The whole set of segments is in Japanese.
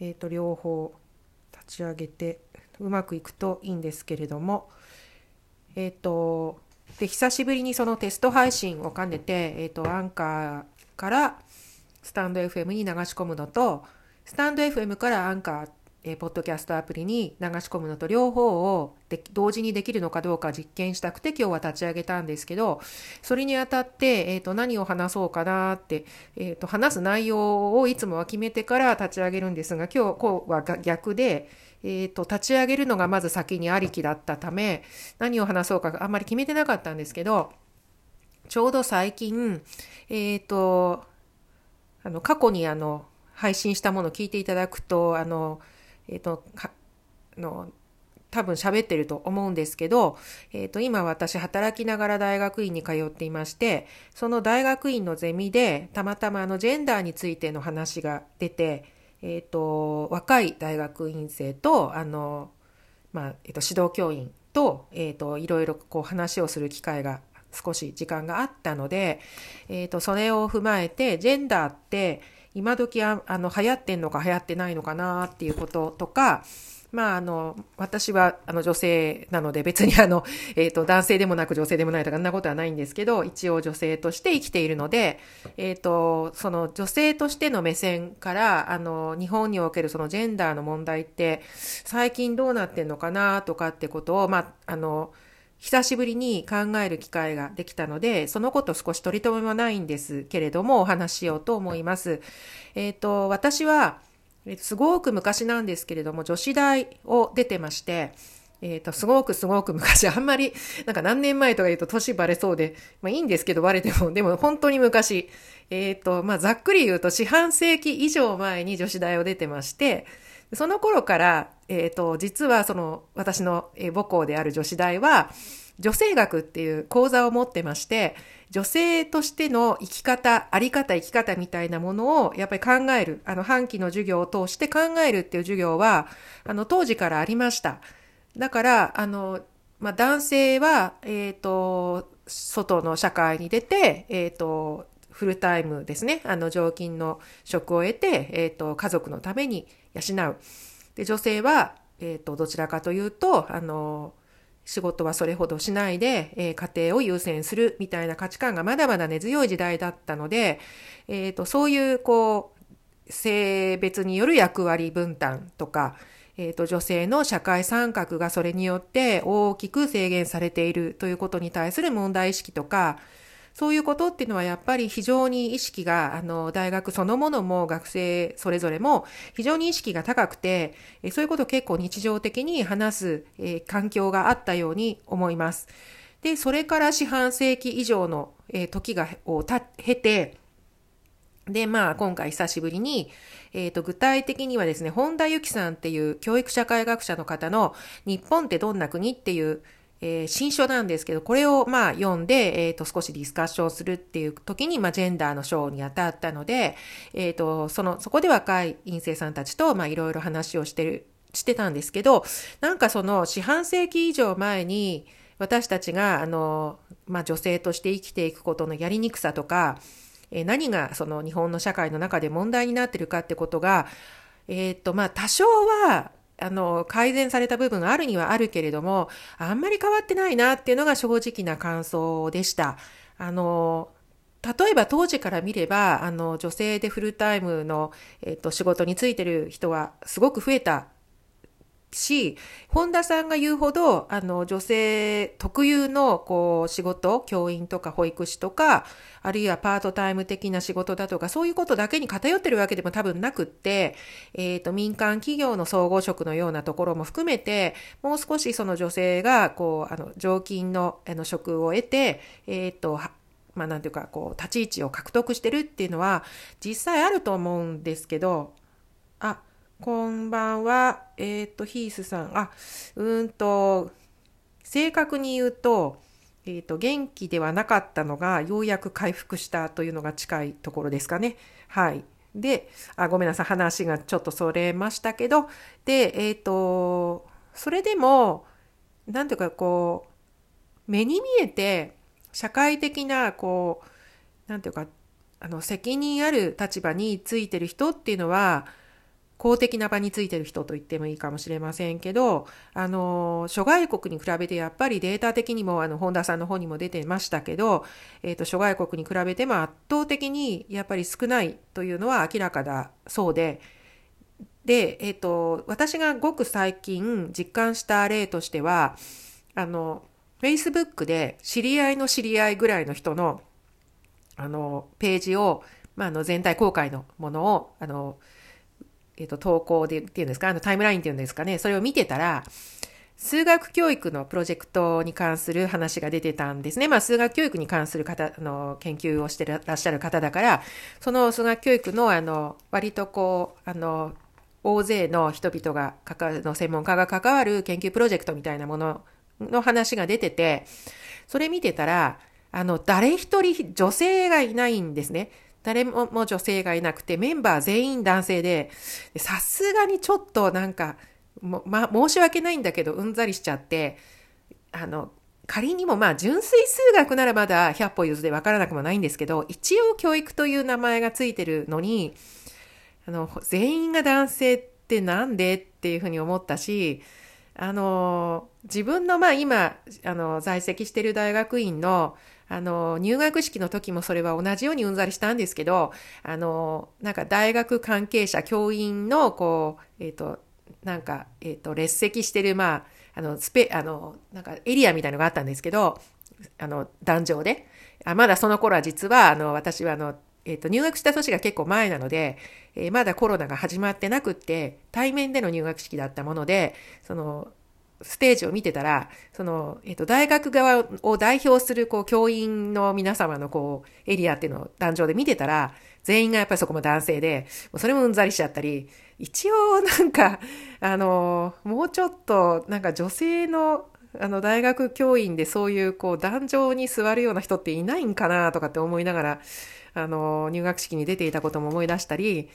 えー、と両方立ち上げてうまくいくといいんですけれどもえっ、ー、とで久しぶりにそのテスト配信を兼ねて、えーと、アンカーからスタンド FM に流し込むのとスタンド FM からアンカーえー、ポッドキャストアプリに流し込むのと両方をで同時にできるのかどうか実験したくて今日は立ち上げたんですけどそれにあたって、えーと、何を話そうかなって、えーと、話す内容をいつもは決めてから立ち上げるんですが今日こうは逆で、えーと、立ち上げるのがまず先にありきだったため何を話そうかあんまり決めてなかったんですけどちょうど最近えっ、ー、とあの過去にあの配信したものを聞いていただくとあのえっ、ー、と、の、多分喋ってると思うんですけど、えっ、ー、と、今私働きながら大学院に通っていまして、その大学院のゼミで、たまたまあのジェンダーについての話が出て、えっ、ー、と、若い大学院生と、あの、まあ、えっ、と、指導教員と、えっ、と、いろいろこう話をする機会が少し時間があったので、えっ、と、それを踏まえて、ジェンダーって、今時ああの流行ってんのか流行ってないのかなっていうこととか、まあ、あの、私は、あの、女性なので、別にあの、えっ、ー、と、男性でもなく女性でもないとか、そんなことはないんですけど、一応女性として生きているので、えっ、ー、と、その女性としての目線から、あの、日本におけるそのジェンダーの問題って、最近どうなってんのかなとかってことを、まあ、あの、久しぶりに考える機会ができたので、そのこと少し取り留めもないんですけれども、お話ししようと思います。えっ、ー、と、私は、すごく昔なんですけれども、女子大を出てまして、えっ、ー、と、すごくすごく昔、あんまり、なんか何年前とか言うと年バレそうで、まあいいんですけど、バレても、でも本当に昔、えっ、ー、と、まあざっくり言うと四半世紀以上前に女子大を出てまして、その頃から、えっ、ー、と、実はその、私の母校である女子大は、女性学っていう講座を持ってまして、女性としての生き方、あり方、生き方みたいなものをやっぱり考える、あの、半期の授業を通して考えるっていう授業は、あの、当時からありました。だから、あの、まあ、男性は、えっ、ー、と、外の社会に出て、えっ、ー、と、フルタイムですね。あの、常勤の職を得て、えっ、ー、と、家族のために養う。で、女性は、えっ、ー、と、どちらかというと、あの、仕事はそれほどしないで、えー、家庭を優先するみたいな価値観がまだまだ根強い時代だったので、えっ、ー、と、そういう、こう、性別による役割分担とか、えっ、ー、と、女性の社会参画がそれによって大きく制限されているということに対する問題意識とか、そういうことっていうのはやっぱり非常に意識が、あの、大学そのものも学生それぞれも非常に意識が高くて、そういうことを結構日常的に話す、え、環境があったように思います。で、それから四半世紀以上の、え、時が、をた、経て、で、まあ、今回久しぶりに、えっ、ー、と、具体的にはですね、本田由紀さんっていう教育社会学者の方の日本ってどんな国っていうえー、新書なんですけど、これをまあ読んで、えっ、ー、と、少しディスカッションするっていう時に、まあ、ジェンダーの章に当たったので、えっ、ー、と、その、そこで若い院生さんたちと、まあ、いろいろ話をしてる、してたんですけど、なんかその、四半世紀以上前に、私たちが、あの、まあ、女性として生きていくことのやりにくさとか、え何がその日本の社会の中で問題になってるかってことが、えっ、と、まあ、多少は、あの、改善された部分があるにはあるけれども、あんまり変わってないなっていうのが正直な感想でした。あの、例えば当時から見れば、あの、女性でフルタイムの、えっと、仕事についてる人はすごく増えたし、本田さんが言うほど、あの、女性特有の、こう、仕事、教員とか保育士とか、あるいはパートタイム的な仕事だとか、そういうことだけに偏ってるわけでも多分なくって、えっ、ー、と、民間企業の総合職のようなところも含めて、もう少しその女性が、こう、あの、常勤の、あの、職を得て、えっ、ー、と、まあ、なんていうか、こう、立ち位置を獲得してるっていうのは、実際あると思うんですけど、あ、こんばんは。えっ、ー、と、ヒースさん。あ、うんと、正確に言うと、えっ、ー、と、元気ではなかったのが、ようやく回復したというのが近いところですかね。はい。で、あ、ごめんなさい。話がちょっとそれましたけど、で、えっ、ー、と、それでも、なんていうか、こう、目に見えて、社会的な、こう、なんていうか、あの、責任ある立場についてる人っていうのは、公的な場についてる人と言ってもいいかもしれませんけど、あの、諸外国に比べてやっぱりデータ的にも、あの、本田さんの方にも出てましたけど、えっ、ー、と、諸外国に比べても圧倒的にやっぱり少ないというのは明らかだそうで、で、えっ、ー、と、私がごく最近実感した例としては、あの、Facebook で知り合いの知り合いぐらいの人の、あの、ページを、まあ、あの、全体公開のものを、あの、えっ、ー、と、投稿でっていうんですか、あの、タイムラインっていうんですかね、それを見てたら、数学教育のプロジェクトに関する話が出てたんですね。まあ、数学教育に関する方、の、研究をしてらっしゃる方だから、その数学教育の、あの、割とこう、あの、大勢の人々が関わる、の専門家が関わる研究プロジェクトみたいなものの話が出てて、それ見てたら、あの、誰一人女性がいないんですね。誰も女性がいなくて、メンバー全員男性で、さすがにちょっとなんか、ま、申し訳ないんだけど、うんざりしちゃって、あの、仮にもまあ純粋数学ならまだ100歩譲ってわからなくもないんですけど、一応教育という名前がついてるのに、あの、全員が男性ってなんでっていうふうに思ったし、あの、自分のまあ今、あの、在籍してる大学院の、あの、入学式の時もそれは同じようにうんざりしたんですけど、あの、なんか大学関係者、教員の、こう、えっ、ー、と、なんか、えっ、ー、と、列席してる、まあ、あの、スペ、あの、なんかエリアみたいのがあったんですけど、あの、壇上で。あまだその頃は実は、あの、私はあの、えっ、ー、と、入学した年が結構前なので、えー、まだコロナが始まってなくって、対面での入学式だったもので、その、ステージを見てたら、その、えっ、と、大学側を代表する、こう、教員の皆様の、こう、エリアっていうのを壇上で見てたら、全員がやっぱりそこも男性で、それもうんざりしちゃったり、一応なんか、あの、もうちょっと、なんか女性の、あの、大学教員でそういう、こう、壇上に座るような人っていないんかなとかって思いながら、あの、入学式に出ていたことも思い出したり、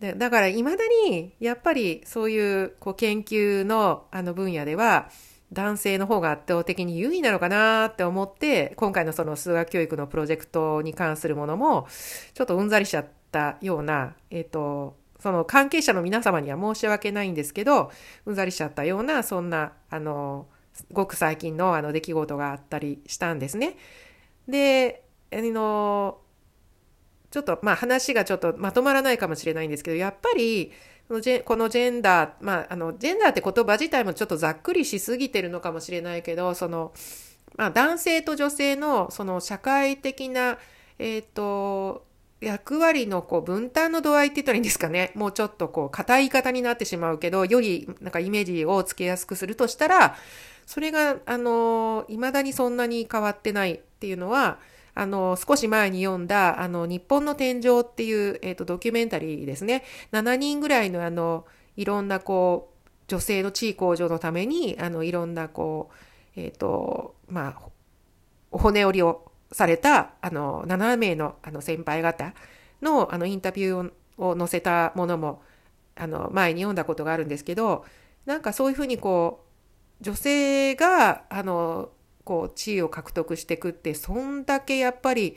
でだから未だにやっぱりそういうこう研究のあの分野では男性の方が圧倒的に優位なのかなって思って今回のその数学教育のプロジェクトに関するものもちょっとうんざりしちゃったような、えっ、ー、とその関係者の皆様には申し訳ないんですけどうんざりしちゃったようなそんなあのごく最近のあの出来事があったりしたんですね。であのちょっとまあ話がちょっとまとまらないかもしれないんですけど、やっぱり、このジェンダー、まあ、あの、ジェンダーって言葉自体もちょっとざっくりしすぎてるのかもしれないけど、その、まあ、男性と女性の、その社会的な、えっ、ー、と、役割のこう分担の度合いって言ったらいいんですかね。もうちょっとこう、硬い言い方になってしまうけど、よりなんかイメージをつけやすくするとしたら、それが、あの、未だにそんなに変わってないっていうのは、あの、少し前に読んだ、あの、日本の天井っていう、えっ、ー、と、ドキュメンタリーですね。7人ぐらいの、あの、いろんな、こう、女性の地位向上のために、あの、いろんな、こう、えっ、ー、と、まあ、骨折りをされた、あの、7名の、あの、先輩方の、あの、インタビューを載せたものも、あの、前に読んだことがあるんですけど、なんかそういうふうにこう、女性が、あの、こう地位を獲得していくってそんだけやっぱり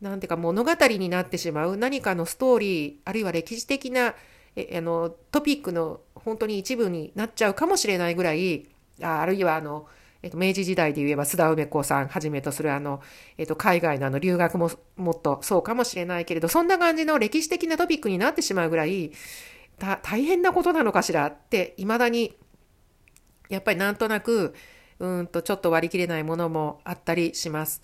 なんていうか物語になってしまう何かのストーリーあるいは歴史的なえあのトピックの本当に一部になっちゃうかもしれないぐらいああるいはあの、えっと、明治時代で言えば須田梅子さんはじめとするあの、えっと、海外のあの留学ももっとそうかもしれないけれどそんな感じの歴史的なトピックになってしまうぐらい大変なことなのかしらっていまだにやっぱりなんとなくうんとちょっと割り切れないものもあったりします。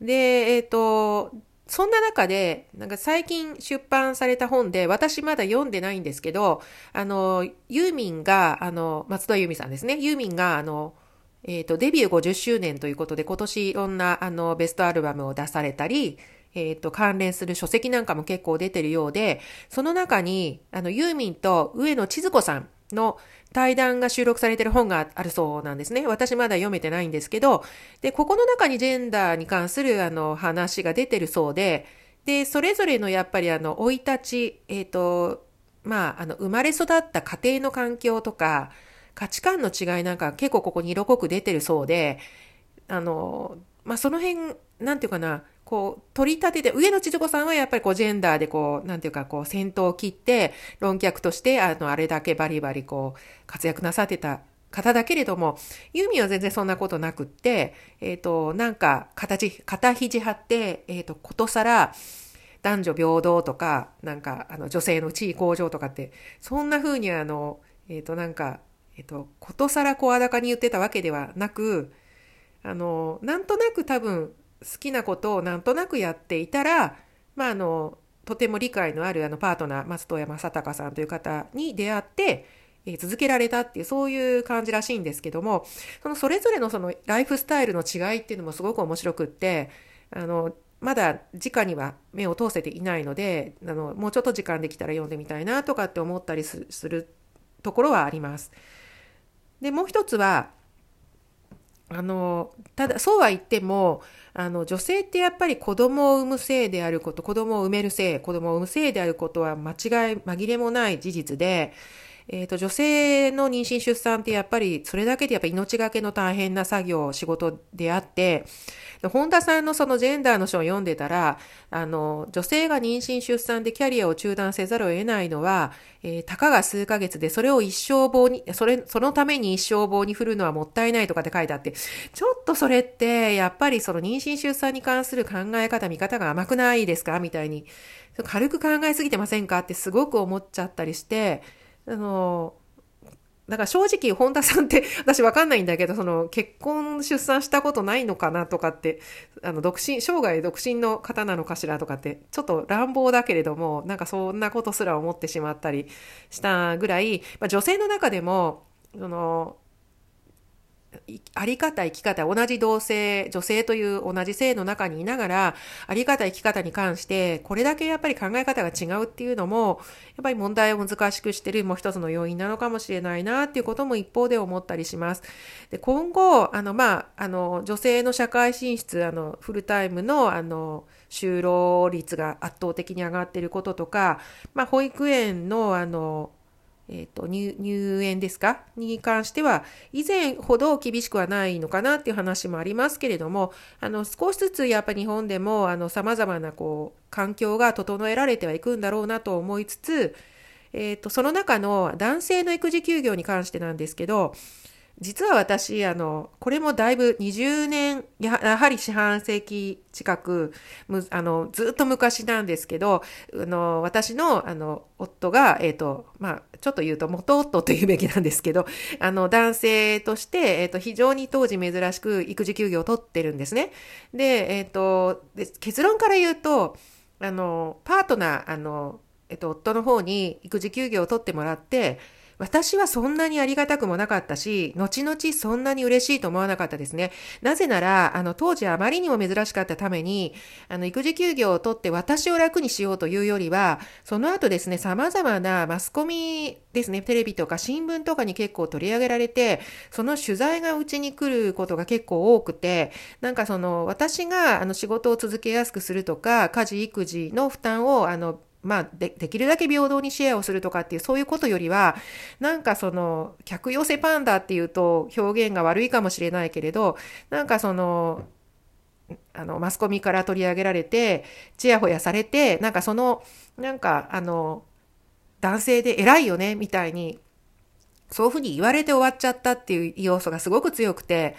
で、えっ、ー、と、そんな中で、なんか最近出版された本で、私まだ読んでないんですけど、あの、ユーミンが、あの、松田ユーミンさんですね。ユーミンが、あの、えっ、ー、と、デビュー50周年ということで、今年いろんな、あの、ベストアルバムを出されたり、えっ、ー、と、関連する書籍なんかも結構出てるようで、その中に、あの、ユーミンと上野千鶴子さんの対談が収録されてる本があるそうなんですね。私まだ読めてないんですけど、で、ここの中にジェンダーに関するあの話が出てるそうで、で、それぞれのやっぱりあの、生い立ち、えっ、ー、と、まあ、あの、生まれ育った家庭の環境とか、価値観の違いなんか結構ここに色濃く出てるそうで、あの、まあ、その辺、なんていうかな、こう、取り立てて、上野千鶴子さんはやっぱりこう、ジェンダーでこう、なんていうか、こう、先頭を切って、論客として、あの、あれだけバリバリこう、活躍なさってた方だけれども、ユーミンは全然そんなことなくって、えっ、ー、と、なんか、形、肩肘張って、えっ、ー、と、ことさら、男女平等とか、なんか、あの、女性の地位向上とかって、そんな風にあの、えっ、ー、と、なんか、えっ、と、ことさら声高に言ってたわけではなく、あの、なんとなく多分、好きなことをなんとなくやっていたら、まあ、あの、とても理解のあるあのパートナー、松任谷正隆さんという方に出会って、えー、続けられたっていう、そういう感じらしいんですけども、そのそれぞれのそのライフスタイルの違いっていうのもすごく面白くって、あの、まだ直には目を通せていないので、あの、もうちょっと時間できたら読んでみたいなとかって思ったりするところはあります。で、もう一つは、あの、ただ、そうは言っても、あの、女性ってやっぱり子供を産む性であること、子供を産める性、子供を産む性であることは間違い、紛れもない事実で、えっ、ー、と、女性の妊娠出産ってやっぱり、それだけでやっぱ命がけの大変な作業、仕事であって、本田さんのそのジェンダーの書を読んでたら、あの、女性が妊娠出産でキャリアを中断せざるを得ないのは、えー、たかが数ヶ月で、それを一生棒に、それ、そのために一生棒に振るのはもったいないとかって書いてあって、ちょっとそれって、やっぱりその妊娠出産に関する考え方、見方が甘くないですか？みたいに、軽く考えすぎてませんか？ってすごく思っちゃったりして、あの、だから正直、本田さんって私わかんないんだけど、その結婚出産したことないのかなとかって、あの、独身、生涯独身の方なのかしらとかって、ちょっと乱暴だけれども、なんかそんなことすら思ってしまったりしたぐらい、まあ、女性の中でも、その、あり方、生き方、同じ同性、女性という同じ性の中にいながら、あり方、生き方に関して、これだけやっぱり考え方が違うっていうのも、やっぱり問題を難しくしてるもう一つの要因なのかもしれないなっていうことも一方で思ったりします。で、今後、あの、まあ、あの、女性の社会進出、あの、フルタイムの、あの、就労率が圧倒的に上がっていることとか、まあ、保育園の、あの、えっ、ー、と入、入園ですか？に関しては、以前ほど厳しくはないのかなっていう話もありますけれども、あの、少しずつやっぱ日本でも、あの、様々なこう、環境が整えられてはいくんだろうなと思いつつ、えっ、ー、と、その中の男性の育児休業に関してなんですけど、実は私、あの、これもだいぶ20年、やはり四半世紀近く、むあの、ずっと昔なんですけど、あの、私の、あの、夫が、えっ、ー、と、まあ、ちょっと言うと元夫と言うべきなんですけど、あの、男性として、えっ、ー、と、非常に当時珍しく育児休業を取ってるんですね。で、えっ、ー、と、結論から言うと、あの、パートナー、あの、えっと、夫の方に育児休業を取ってもらって、私はそんなにありがたくもなかったし、後々そんなに嬉しいと思わなかったですね。なぜなら、あの、当時あまりにも珍しかったために、あの、育児休業を取って私を楽にしようというよりは、その後ですね、様々なマスコミですね、テレビとか新聞とかに結構取り上げられて、その取材がうちに来ることが結構多くて、なんかその、私があの仕事を続けやすくするとか、家事育児の負担をあのまあで、できるだけ平等にシェアをするとかっていう、そういうことよりは、なんかその、客寄せパンダっていうと表現が悪いかもしれないけれど、なんかその、あの、マスコミから取り上げられて、ちやほやされて、なんかその、なんか、あの、男性で偉いよね、みたいに、そういうふうに言われて終わっちゃったっていう要素がすごく強くて、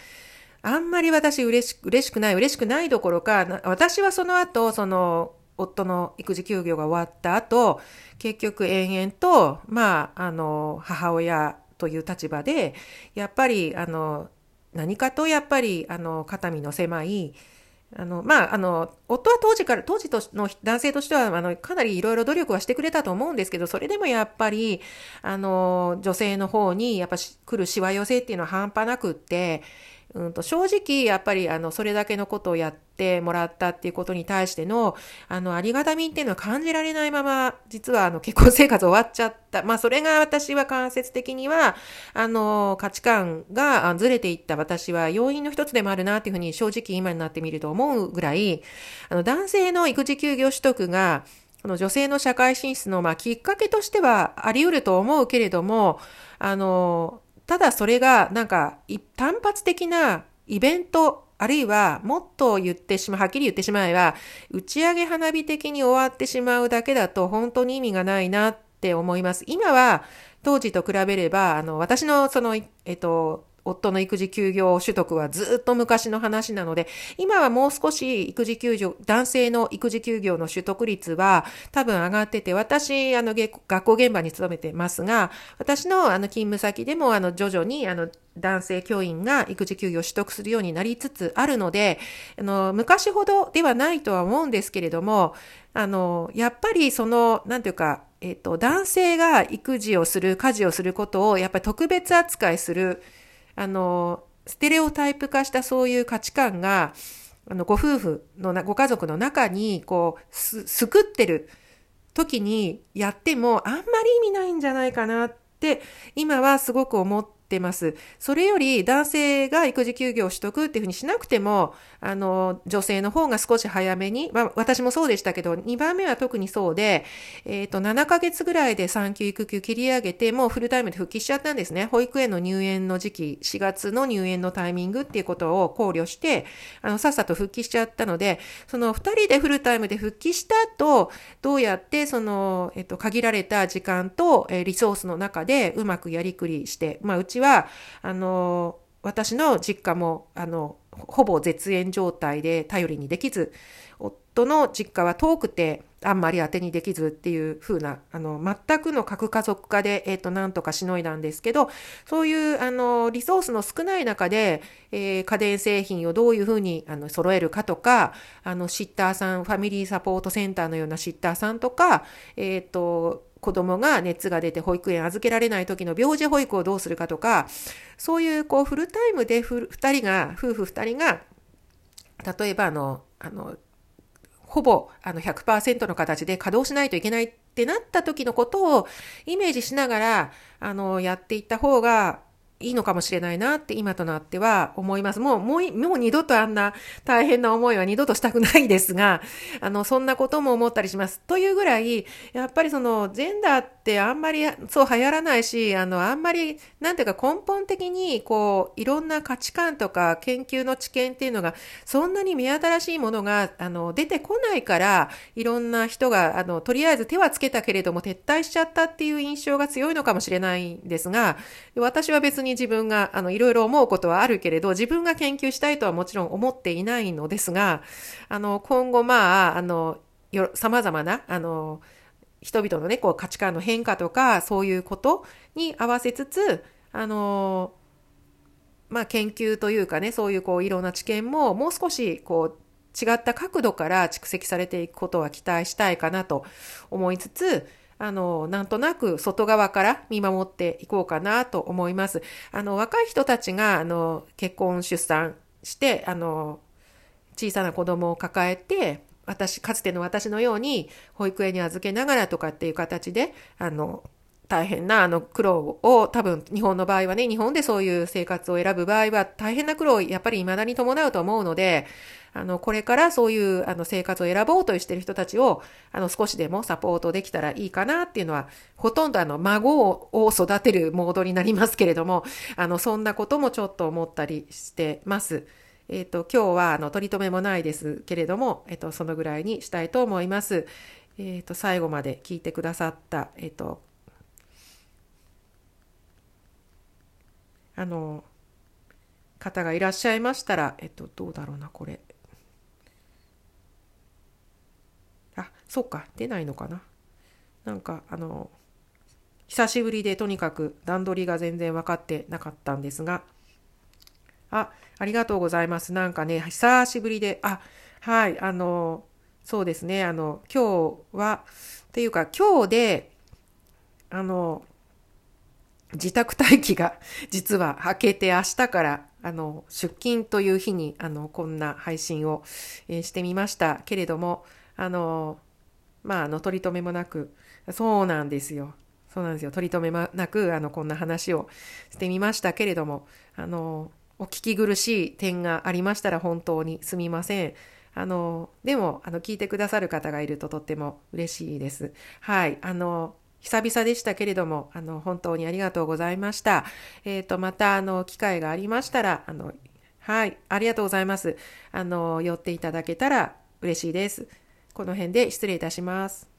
あんまり私嬉し嬉しくない、嬉しくないどころか、私はその後、その、夫の育児休業が終わった後、結局延々と、まあ、あの、母親という立場で、やっぱり、あの、何かとやっぱり、あの、肩身の狭い、あの、まあ、あの、夫は当時から、当時の男性としては、あの、かなりいろいろ努力はしてくれたと思うんですけど、それでもやっぱり、あの、女性の方に、やっぱ来るしわ寄せっていうのは半端なくって、うんと正直やっぱりあのそれだけのことをやってもらったっていうことに対してのあのありがたみっていうのは感じられないまま実はあの結婚生活終わっちゃった。まあそれが私は間接的にはあの価値観がずれていった私は要因の一つでもあるなっていうふうに正直今になってみると思うぐらいあの男性の育児休業取得がこの女性の社会進出のまあきっかけとしてはあり得ると思うけれどもあのただそれがなんか単発的なイベントあるいはもっと言ってしまう、はっきり言ってしまえば、打ち上げ花火的に終わってしまうだけだと本当に意味がないなって思います。今は当時と比べれば、あの、私のその、えっと、夫の育児休業取得はずっと昔の話なので、今はもう少し育児休業、男性の育児休業の取得率は多分上がってて、私、あの、学校現場に勤めてますが、私のあの勤務先でもあの、徐々にあの、男性教員が育児休業を取得するようになりつつあるので、あの、昔ほどではないとは思うんですけれども、あの、やっぱりその、なんていうか、えっと、男性が育児をする、家事をすることを、やっぱり特別扱いする、あの、ステレオタイプ化したそういう価値観が、あの、ご夫婦のなご家族の中に、こう、す、すくってる時にやっても、あんまり意味ないんじゃないかなって、今はすごく思ってます。それより男性が育児休業を取得っていうふうにしなくても、あの、女性の方が少し早めに、まあ私もそうでしたけど、2番目は特にそうで、えっ、ー、と、7ヶ月ぐらいで産休育休切り上げて、もうフルタイムで復帰しちゃったんですね。保育園の入園の時期、4月の入園のタイミングっていうことを考慮して、あの、さっさと復帰しちゃったので、その2人でフルタイムで復帰した後、どうやってその、えっ、ー、と、限られた時間と、えー、リソースの中でうまくやりくりして、まあ、うち私は、あの、私の実家も、あの、ほぼ絶縁状態で頼りにできず、夫の実家は遠くてあんまり当てにできずっていう風な、あの、全くの核家族化で、えっ、ー、と、なんとかしのいだんですけど、そういう、あの、リソースの少ない中で、えー、家電製品をどういう風に、あの、揃えるかとか、あの、シッターさん、ファミリーサポートセンターのようなシッターさんとか、えっ、ー、と、子供が熱が出て保育園預けられない時の病児保育をどうするかとか、そういうこうフルタイムで二人が、夫婦二人が、例えばあの、あの、ほぼあの100%の形で稼働しないといけないってなった時のことをイメージしながら、あの、やっていった方がいいのかもしれないなって今となっては思います。もう、もう、もう二度とあんな大変な思いは二度としたくないですが、あの、そんなことも思ったりします。というぐらい、やっぱりその、ジェンダーってあんまりそう流行らないし、あの、あんまり、なんていうか根本的に、こう、いろんな価値観とか研究の知見っていうのが、そんなに目新しいものが、あの、出てこないから、いろんな人が、あの、とりあえず手はつけたけれども撤退しちゃったっていう印象が強いのかもしれないんですが、私は別にに自分が、あの、いろいろ思うことはあるけれど、自分が研究したいとはもちろん思っていないのですが、あの、今後、まあ、あの、様々な、あの、人々のね、こう価値観の変化とか、そういうことに合わせつつ、あの、まあ、研究というかね、そういうこう、いろんな知見も、もう少し、こう、違った角度から蓄積されていくことは期待したいかなと思いつつ、あの、なんとなく外側から見守っていこうかなと思います。あの、若い人たちが、あの、結婚、出産して、あの、小さな子供を抱えて、私、かつての私のように保育園に預けながらとかっていう形で、あの、大変なあの苦労を多分日本の場合はね、日本でそういう生活を選ぶ場合は大変な苦労をやっぱり未だに伴うと思うので、あの、これからそういうあの生活を選ぼうとしている人たちを、あの、少しでもサポートできたらいいかなっていうのは、ほとんどあの、孫を育てるモードになりますけれども、あの、そんなこともちょっと思ったりしてます。えっ、ー、と、今日はあの、取り留めもないですけれども、えっ、ー、と、そのぐらいにしたいと思います。えっ、ー、と、最後まで聞いてくださった、えっ、と、あの、方がいらっしゃいましたら、えっと、どうだろうな、これ。あ、そうか、出ないのかな。なんか、あの、久しぶりでとにかく段取りが全然分かってなかったんですが、あ、ありがとうございます。なんかね、久しぶりで、あ、はい、あの、そうですね、あの、今日は、っていうか今日で、あの、自宅待機が 実は明けて明日からあの出勤という日にあのこんな配信を、え、してみましたけれどもあのまああの取り留めもなくそうなんですよそうなんですよ取り留めもなくあのこんな話をしてみましたけれどもあのお聞き苦しい点がありましたら本当にすみません。あの、でも、あの、聞いてくださる方がいるととっても嬉しいです。はい。あの、久々でしたけれども、あの、本当にありがとうございました。えっ、ー、と、また、あの、機会がありましたら、あの、はい、ありがとうございます。あの、寄っていただけたら嬉しいです。この辺で失礼いたします。